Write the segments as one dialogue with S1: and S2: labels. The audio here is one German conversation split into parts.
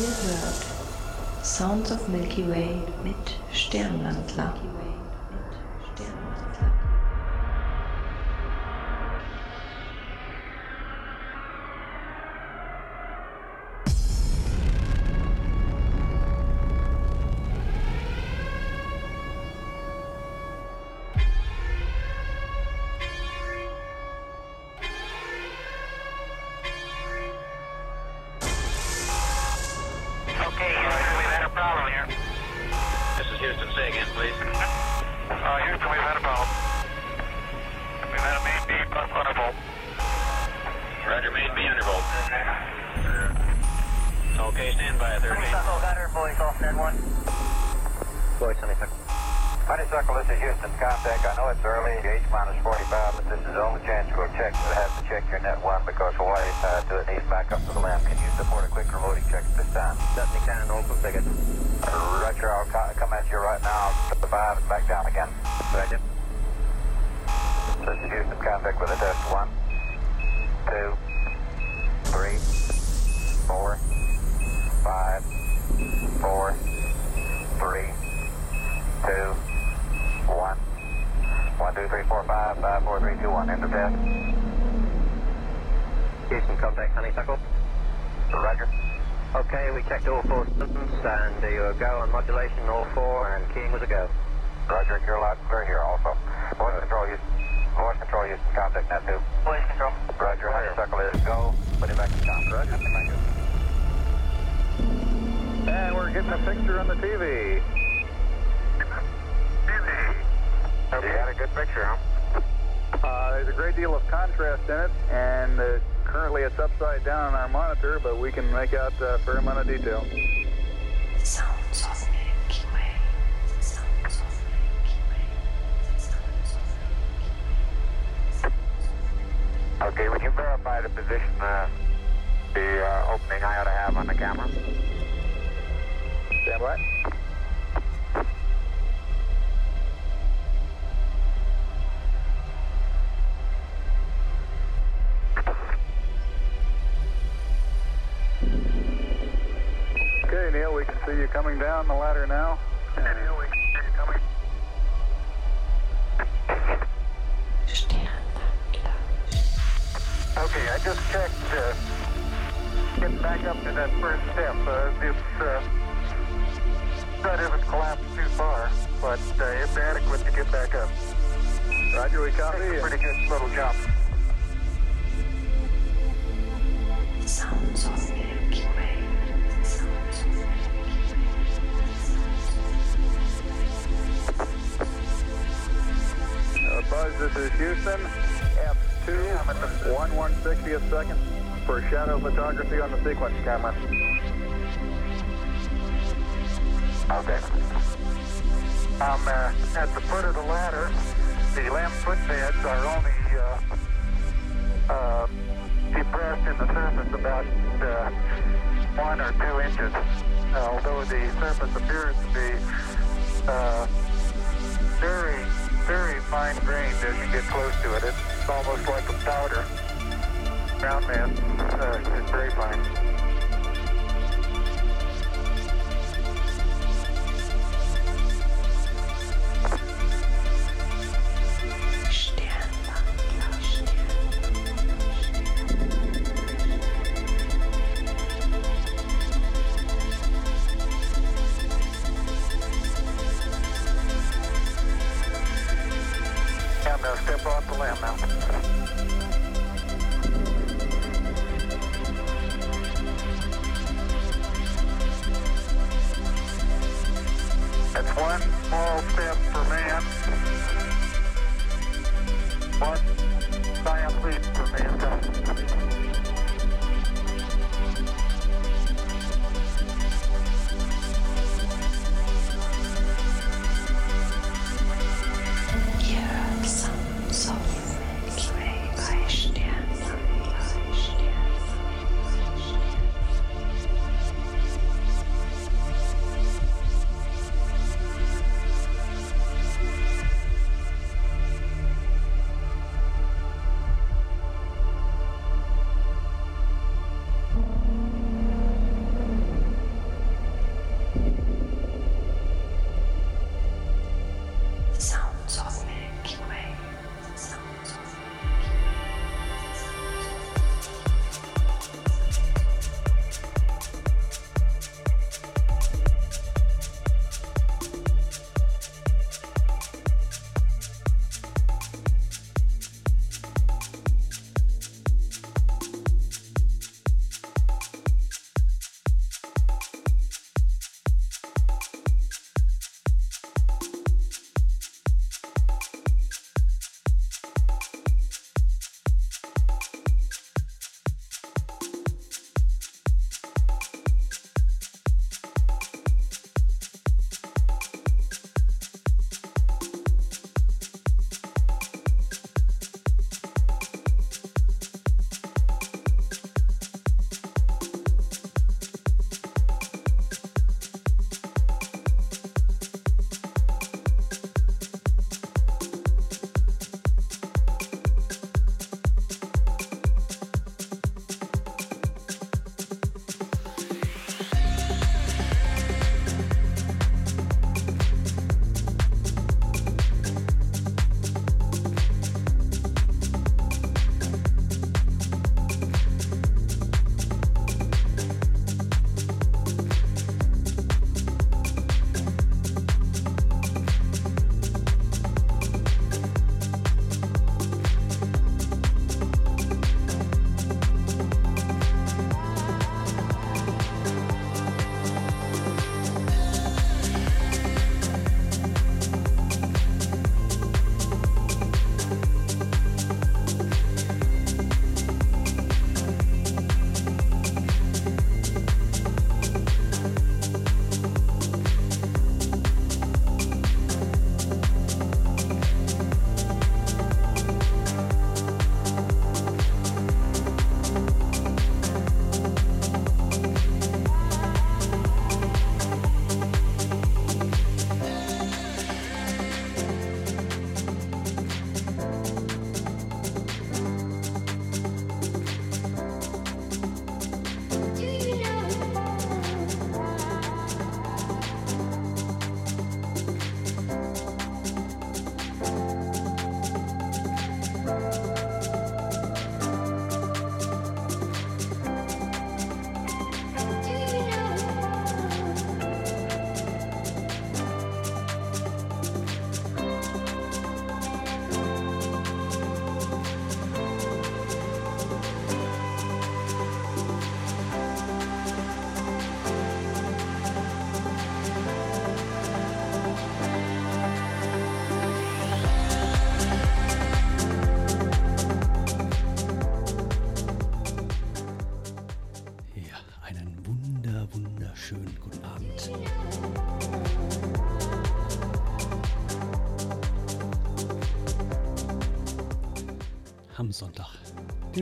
S1: Ihr hört Sounds of Milky Way mit Sternwandler.
S2: it.
S3: It's
S2: almost like a powder. Ground man uh, is very fine.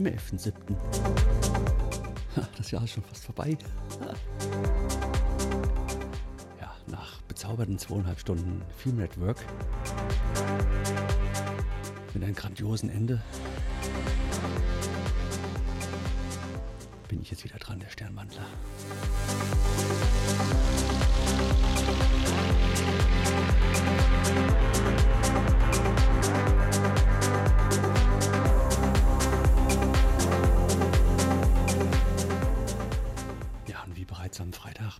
S4: Dem 11.07. Das Jahr ist schon fast vorbei. Ja, nach bezauberten zweieinhalb Stunden Film Network mit einem grandiosen Ende bin ich jetzt wieder dran, der Sternwandler. Ja,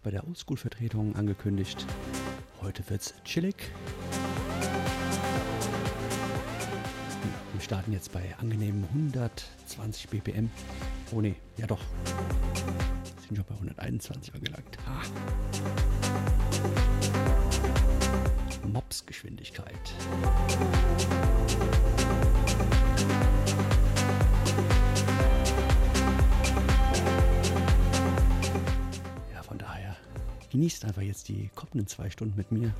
S4: bei der Oldschool-Vertretung angekündigt, heute wird's chillig. Wir starten jetzt bei angenehmen 120 BPM. Oh ne, ja doch. Sind schon bei 121 angelangt. Ah. Mops-Geschwindigkeit. Ja, genießt einfach jetzt die kommenden zwei Stunden mit mir.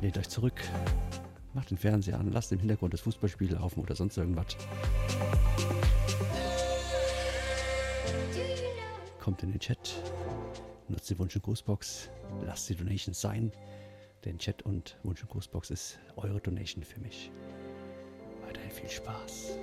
S4: Lehnt euch zurück, macht den Fernseher an, lasst im Hintergrund das Fußballspiel laufen oder sonst irgendwas. Kommt in den Chat, nutzt die Wunsch- und Grußbox, lasst die Donations sein, denn Chat und Wunsch- und Grußbox ist eure Donation für mich. Weiterhin viel Spaß.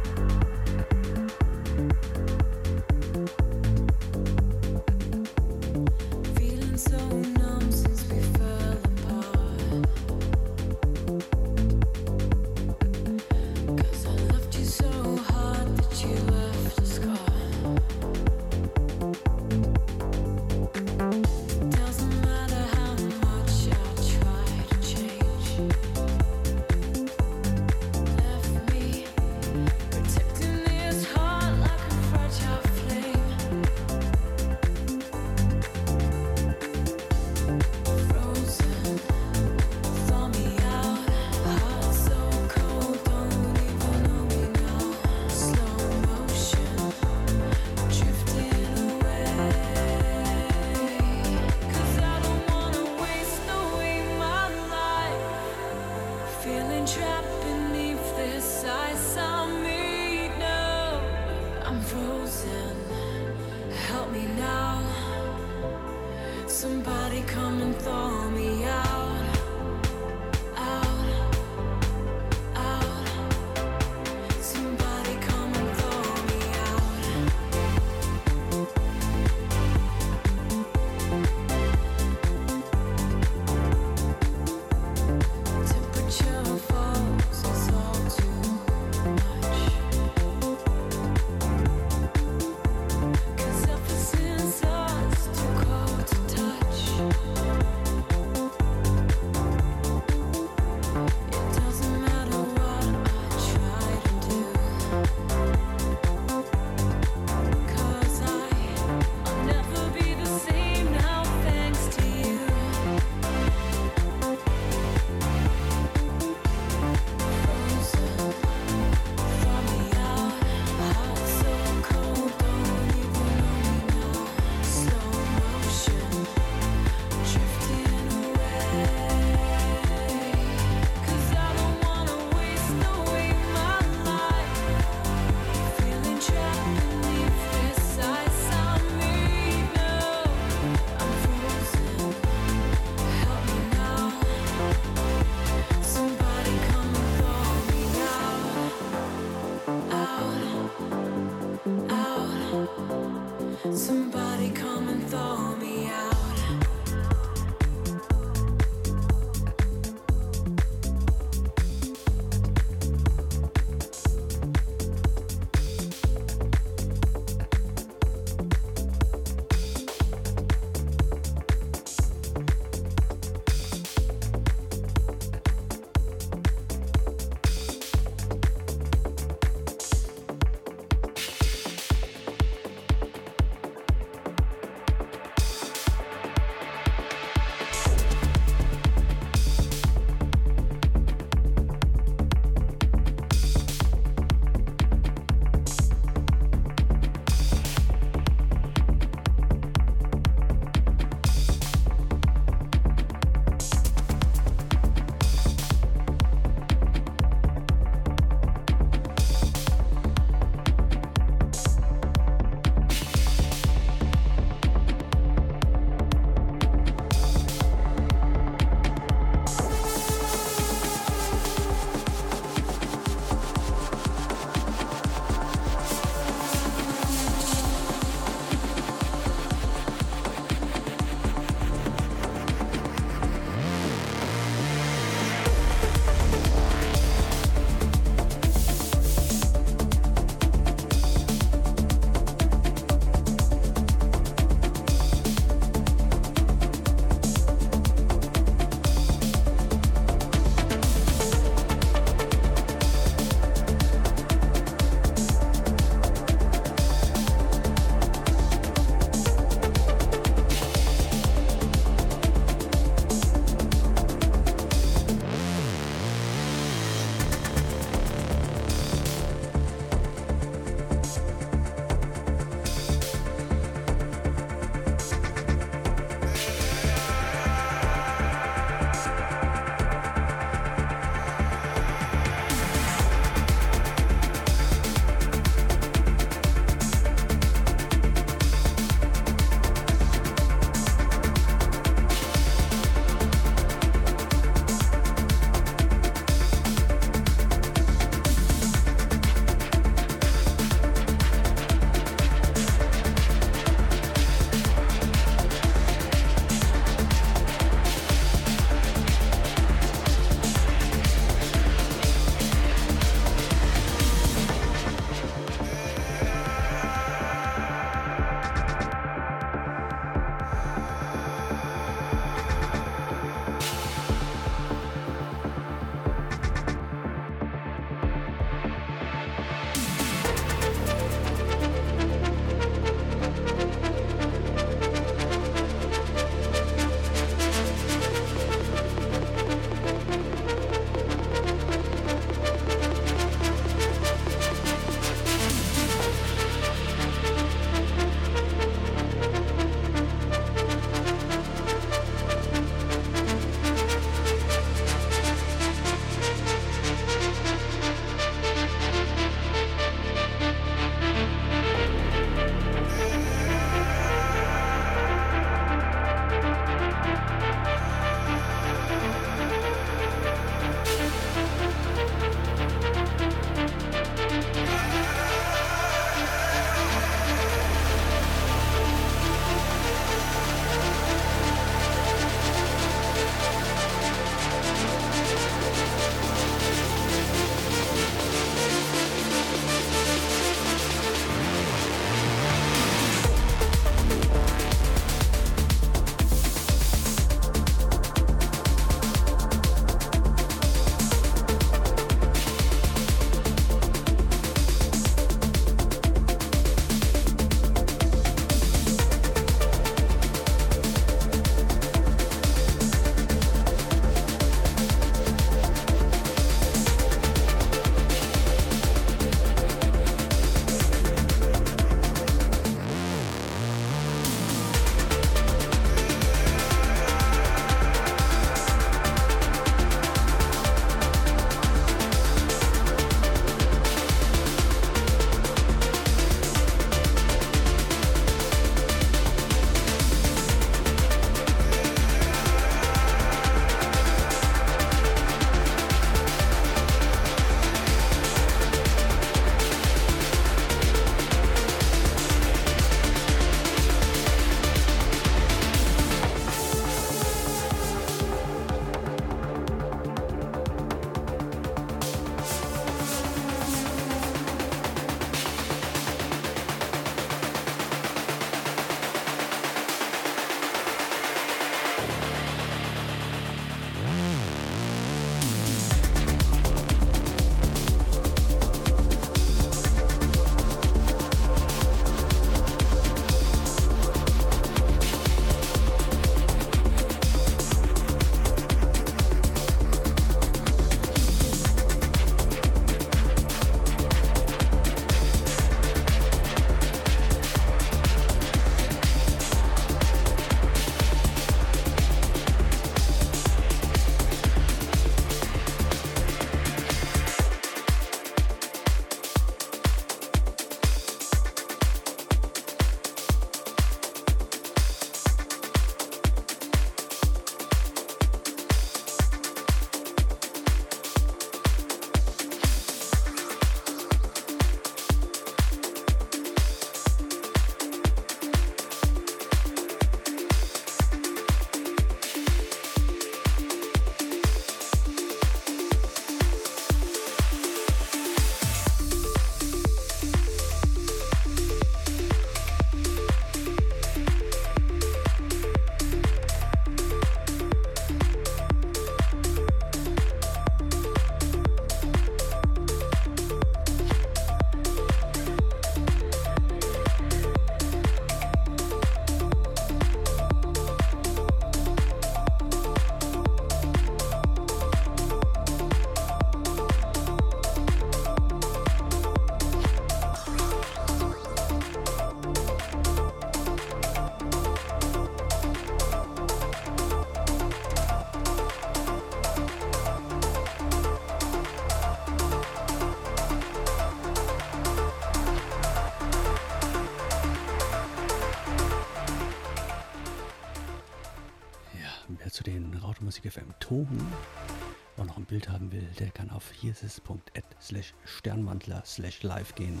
S4: Kann auf hiersis.at slash Sternwandler live gehen.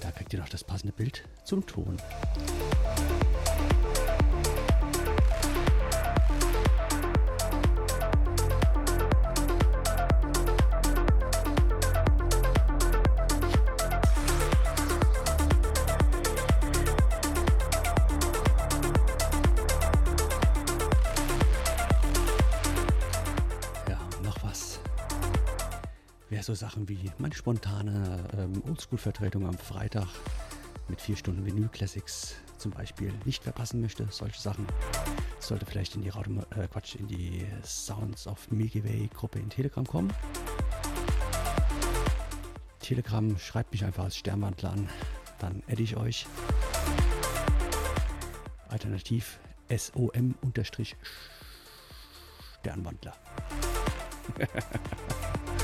S4: Da kriegt ihr noch das passende Bild zum Ton. Meine spontane ähm, Oldschool-Vertretung am Freitag mit vier Stunden Vinyl Classics zum Beispiel nicht verpassen möchte. Solche Sachen sollte vielleicht in die Raum, äh, Quatsch, in die Sounds of Milky Way Gruppe in Telegram kommen. Telegram schreibt mich einfach als Sternwandler an, dann adde ich euch. Alternativ SOM-Sternwandler.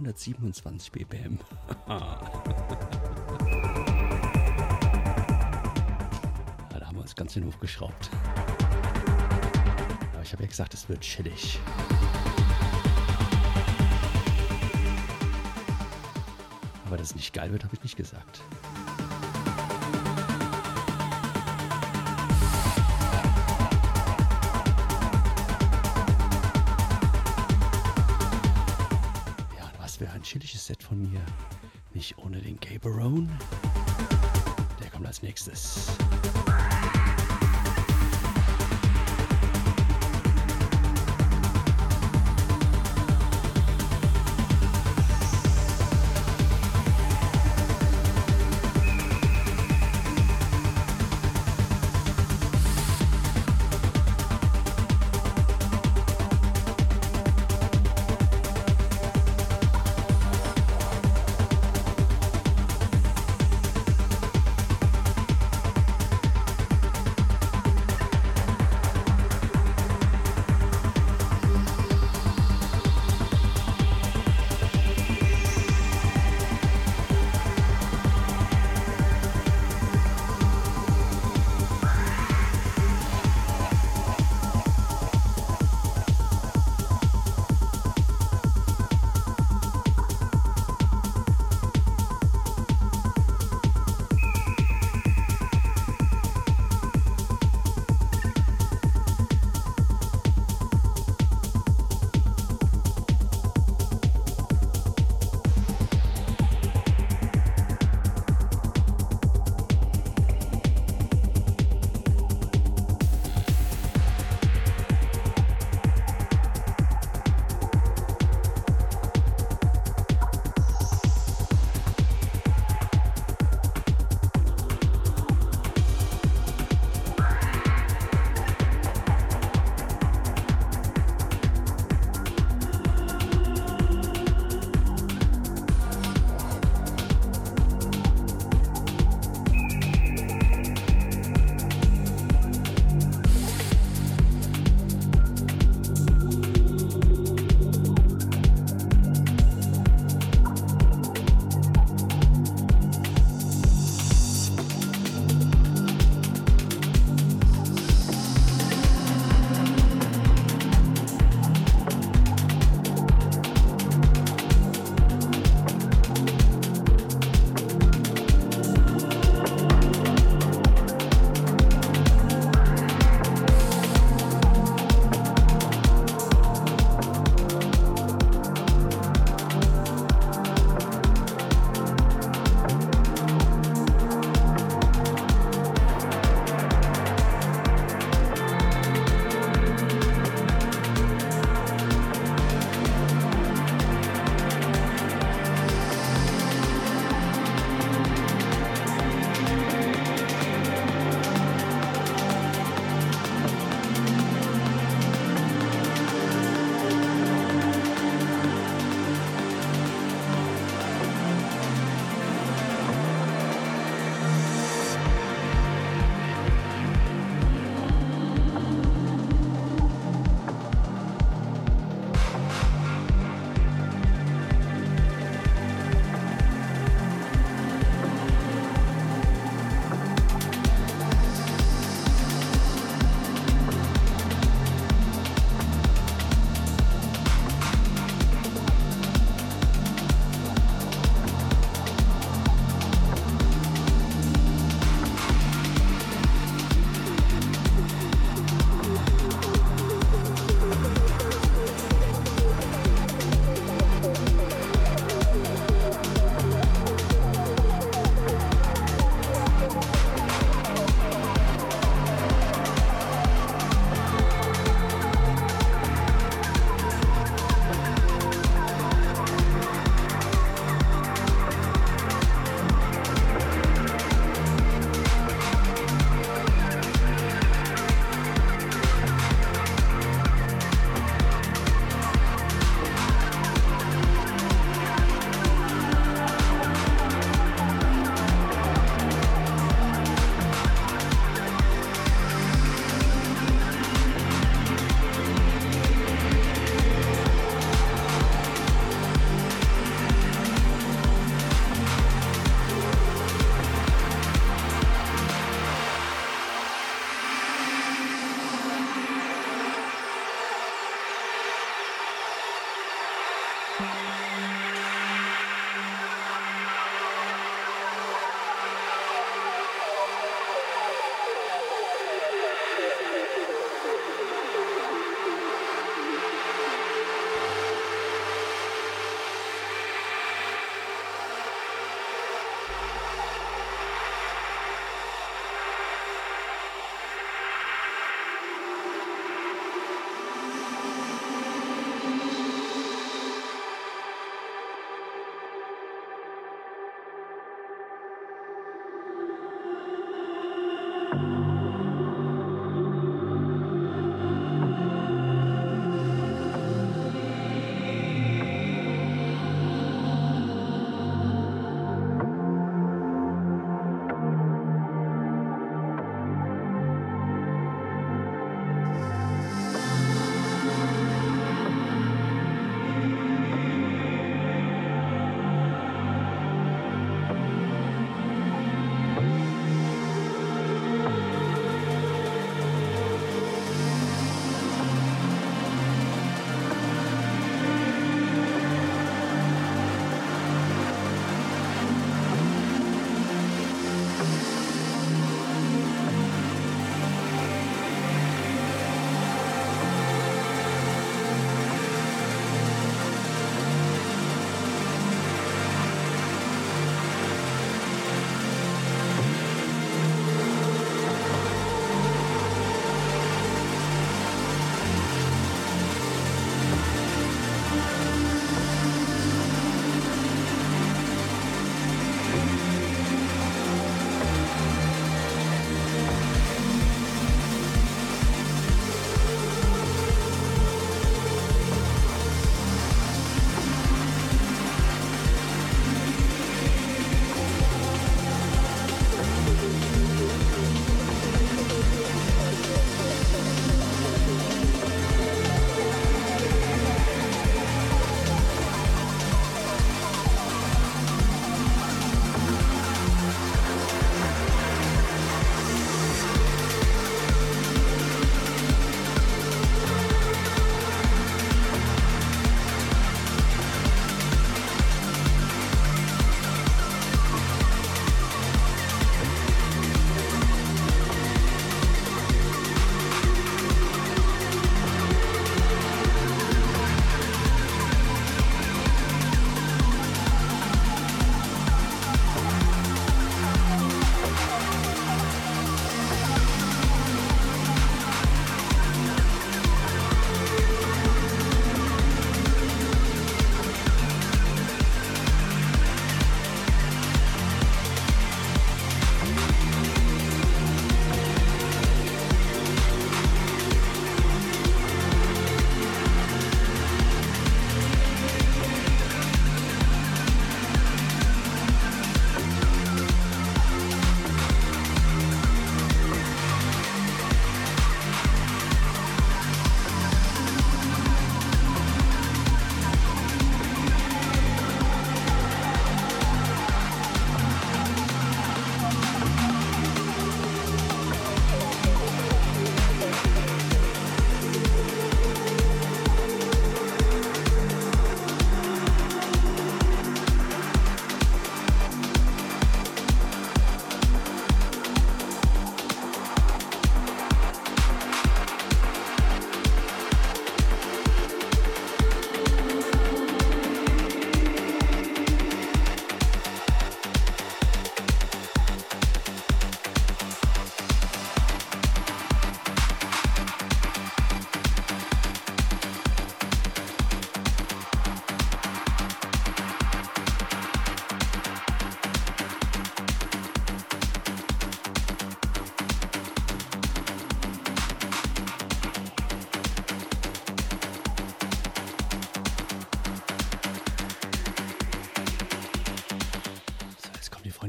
S4: 127 BPM. da haben wir uns ganz schön hochgeschraubt. Aber ich habe ja gesagt, es wird chillig. Aber dass es nicht geil wird, habe ich nicht gesagt. Den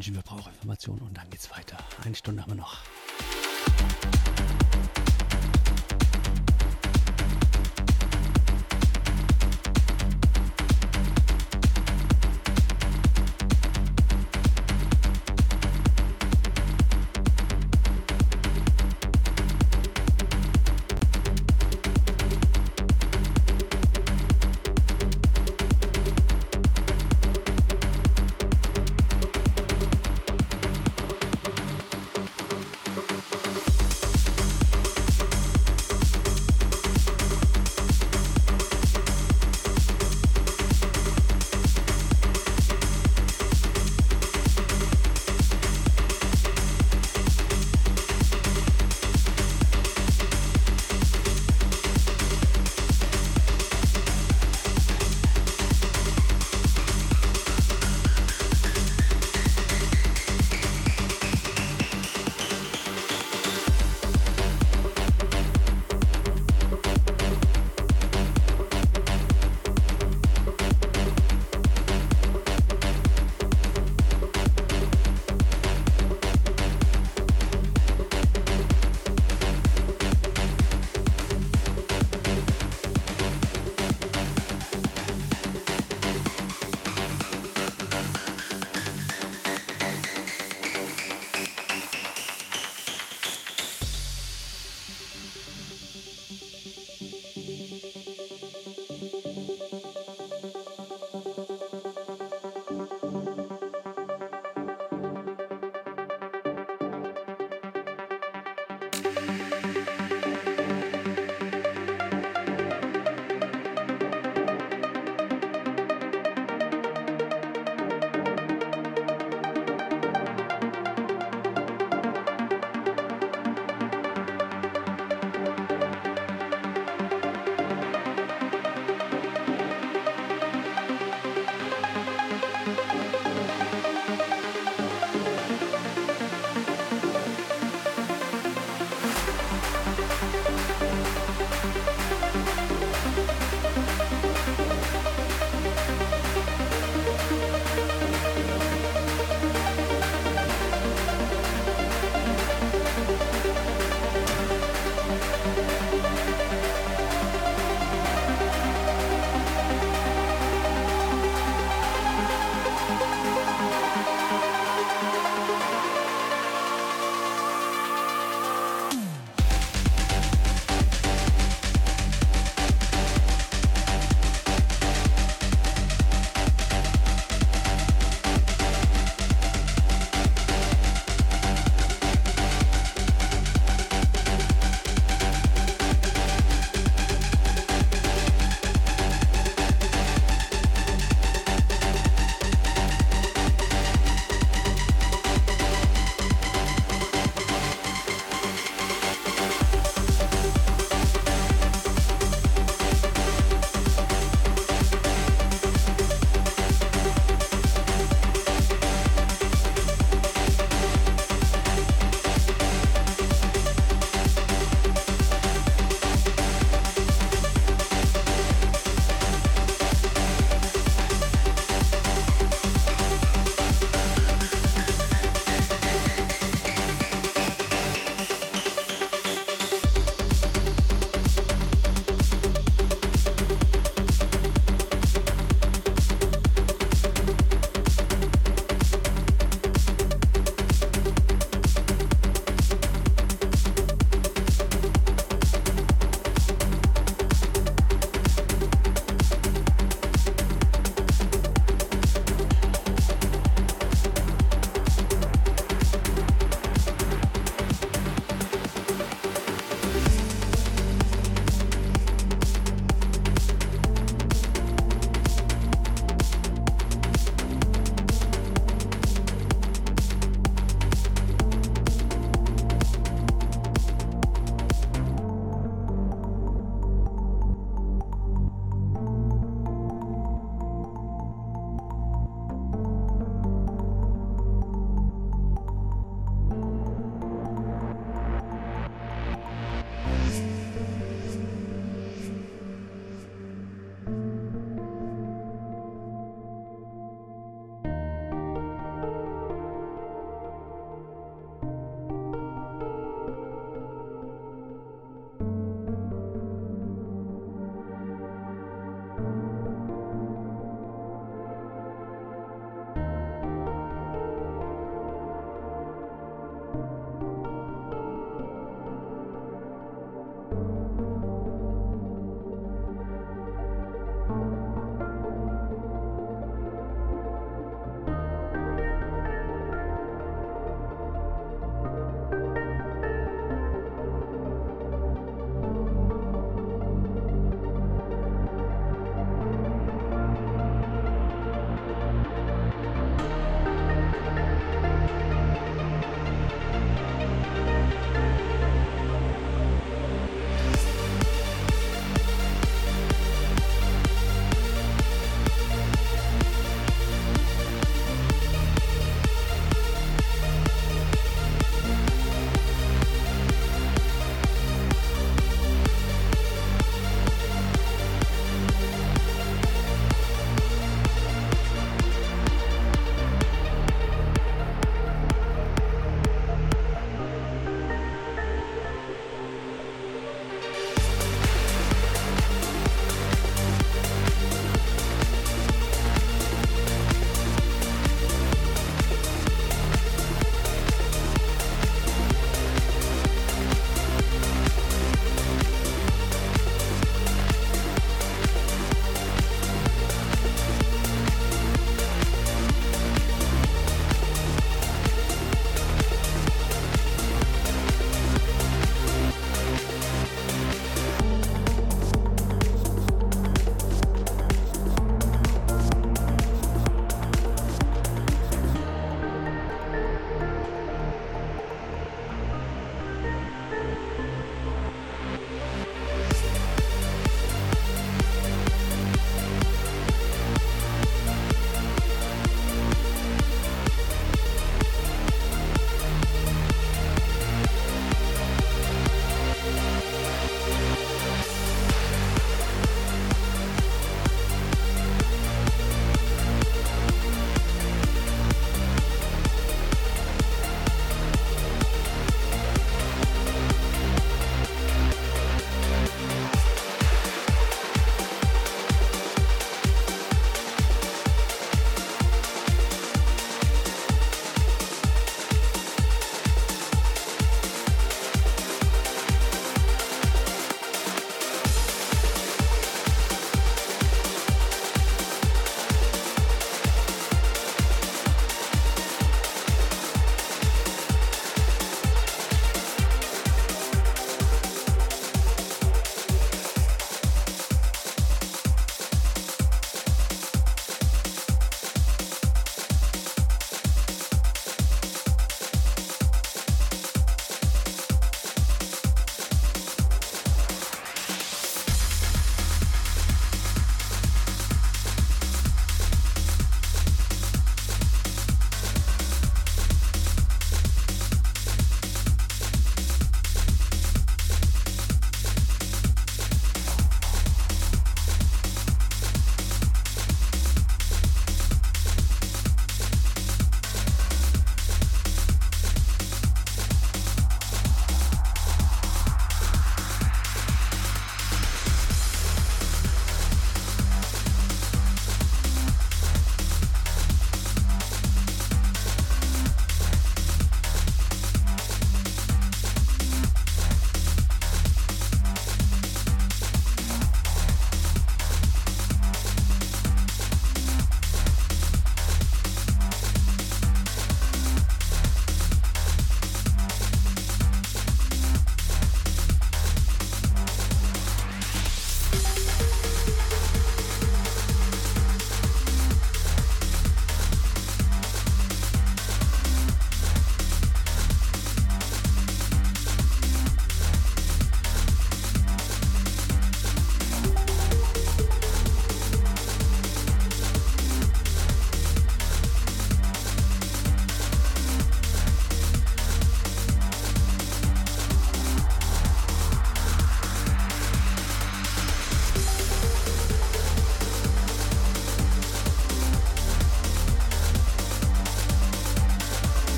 S4: Freundchen, wir brauchen Informationen und dann geht's weiter. Eine Stunde haben wir noch.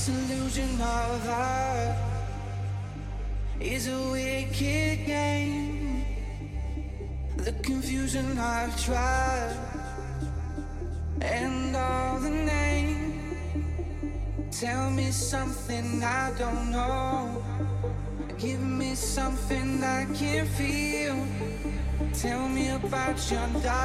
S5: This illusion of art is a wicked game. The confusion I've tried and all the names. Tell me something I don't know. Give me something I can feel. Tell me about your darkest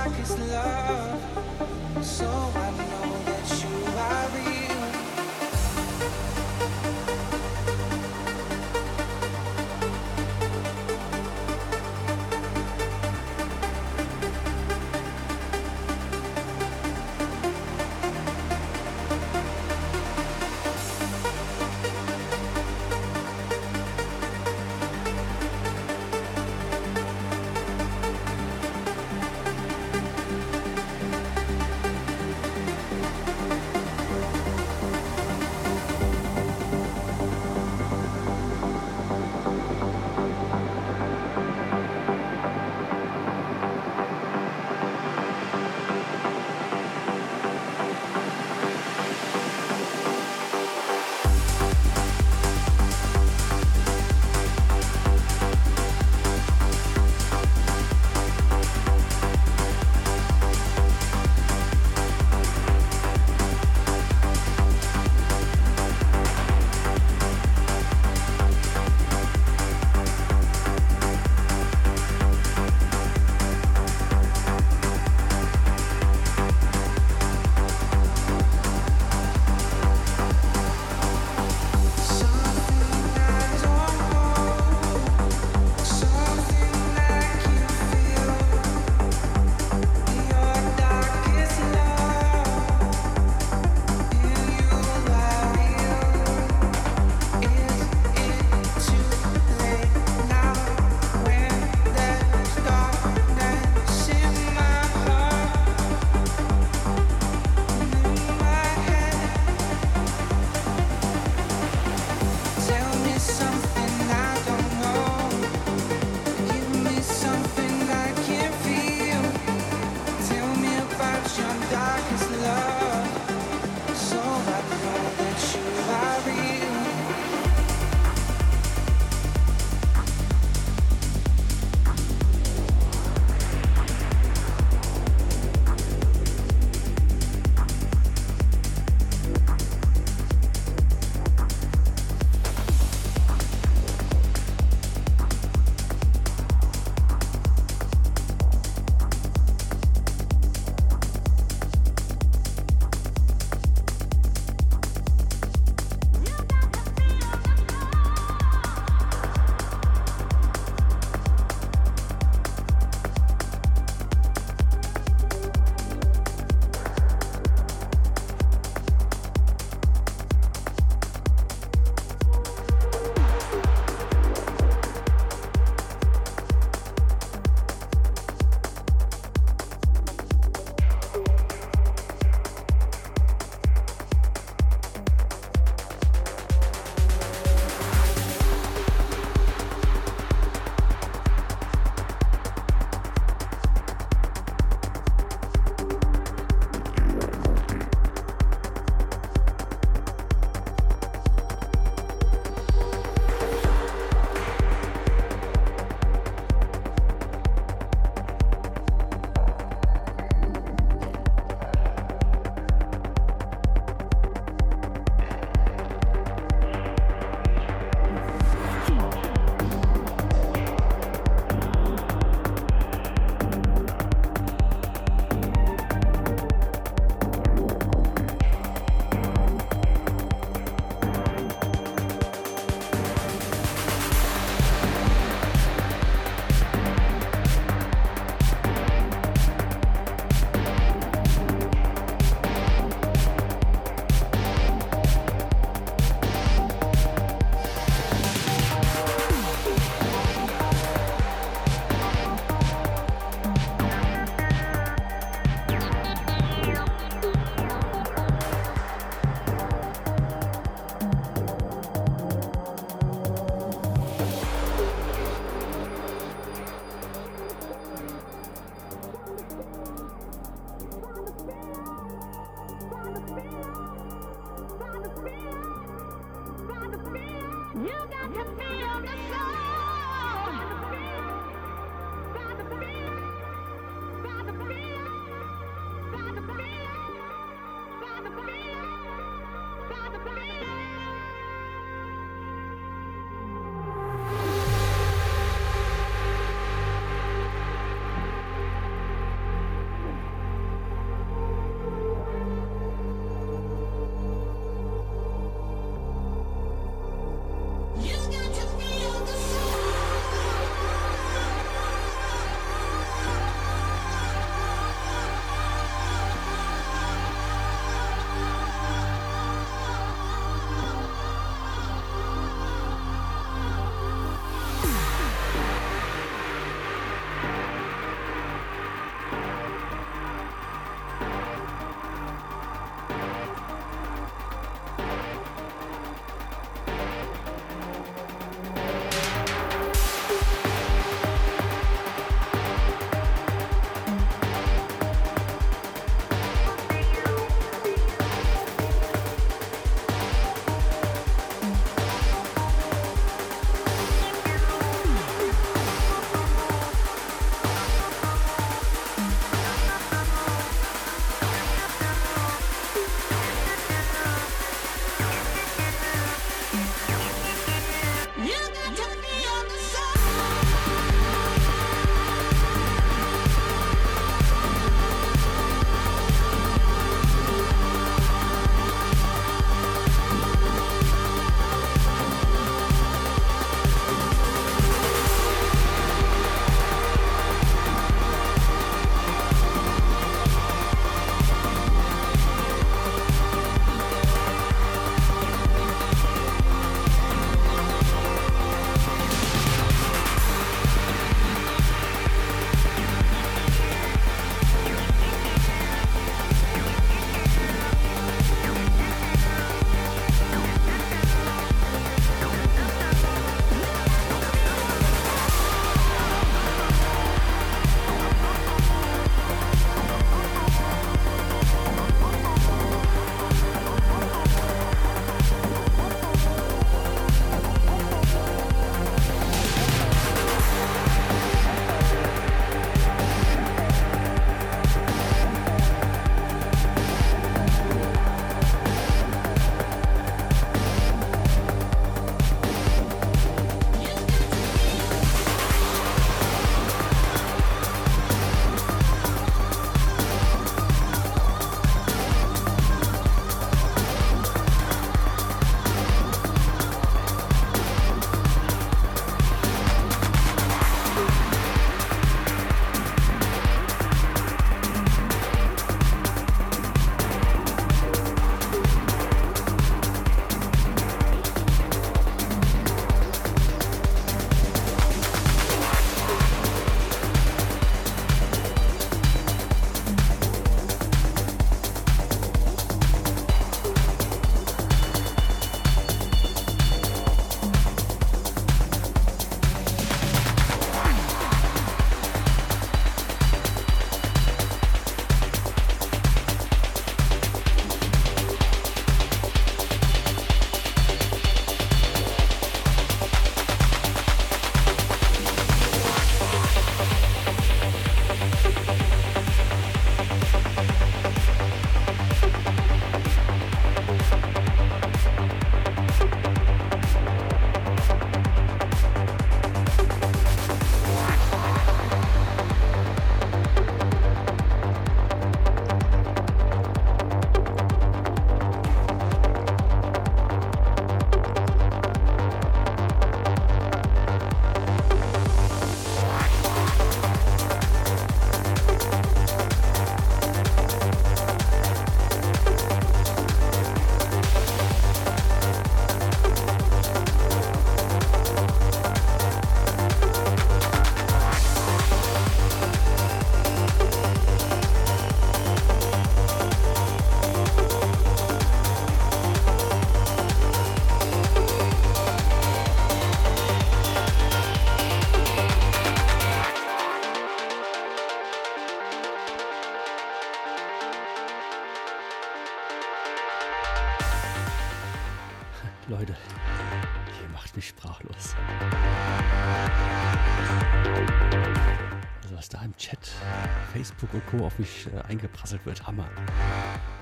S4: mich äh, eingeprasselt wird, Hammer.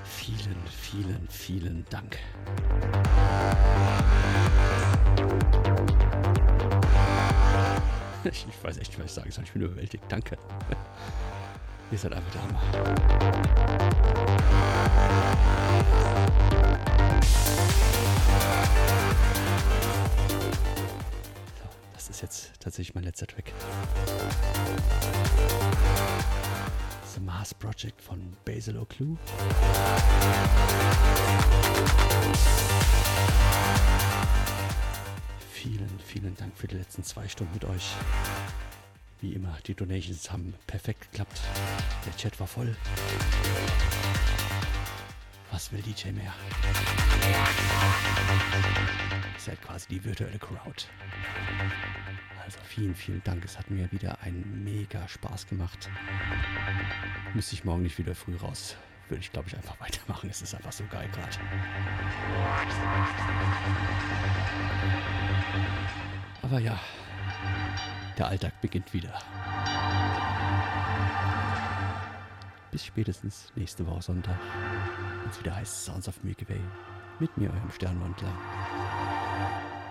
S4: Vielen, vielen, vielen Dank. Ich, ich weiß echt nicht, was ich sagen soll. Ich bin überwältigt. Danke. Ihr seid einfach der Hammer. Das ist jetzt tatsächlich mein letzter Track. The Mars Project von Basil O'Clue. Vielen, vielen Dank für die letzten zwei Stunden mit euch. Wie immer, die Donations haben perfekt geklappt. Der Chat war voll. Was will DJ mehr? Ihr seid quasi die virtuelle Crowd. Also vielen, vielen Dank. Es hat mir wieder einen mega Spaß gemacht. Müsste ich morgen nicht wieder früh raus. Würde ich, glaube ich, einfach weitermachen. Es ist einfach so geil gerade. Aber ja, der Alltag beginnt wieder. Bis spätestens nächste Woche Sonntag, wenn es wieder heißt Sounds of Milky Way mit mir, eurem Sternwandler.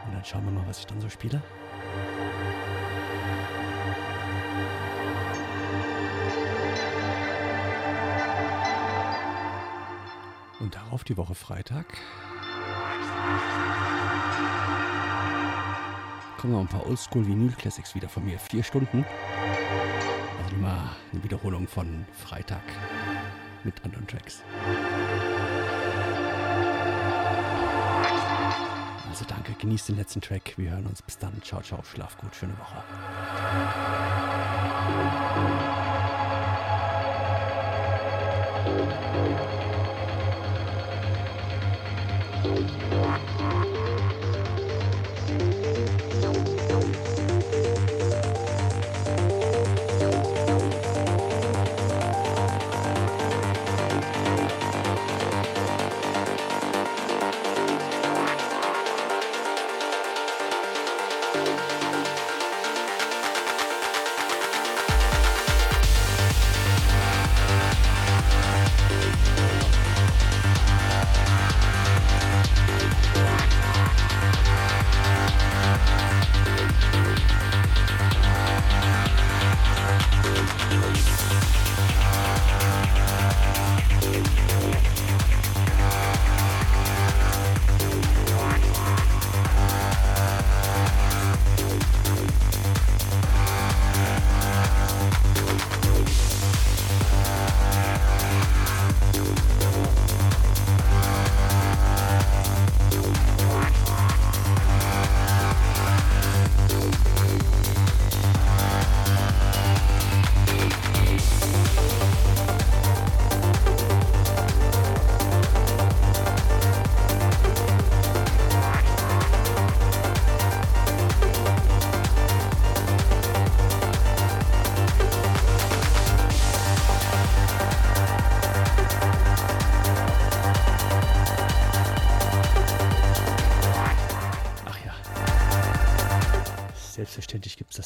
S4: Und dann schauen wir mal, was ich dann so spiele. Und darauf die Woche Freitag kommen noch ein paar Oldschool Vinyl Classics wieder von mir. Vier Stunden. Also immer eine Wiederholung von Freitag mit anderen Tracks. Also danke, genießt den letzten Track. Wir hören uns bis dann. Ciao, ciao, schlaf gut, schöne Woche.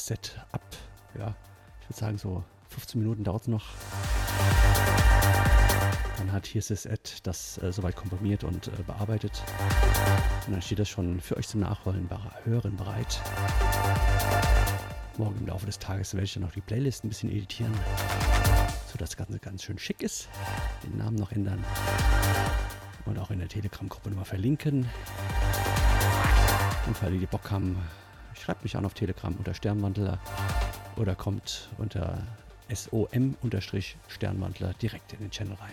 S4: Set ab. Ja, ich würde sagen, so 15 Minuten dauert es noch. Dann hat hier Set das äh, soweit komprimiert und äh, bearbeitet. Und dann steht das schon für euch zum Nachholen, hören bereit. Morgen im Laufe des Tages werde ich dann noch die Playlist ein bisschen editieren, sodass das Ganze ganz schön schick ist. Den Namen noch ändern und auch in der Telegram-Gruppe nochmal verlinken. Und alle, die Bock haben, schreibt mich an auf Telegram unter Sternwandler oder kommt unter SOM-Sternwandler direkt in den Channel rein.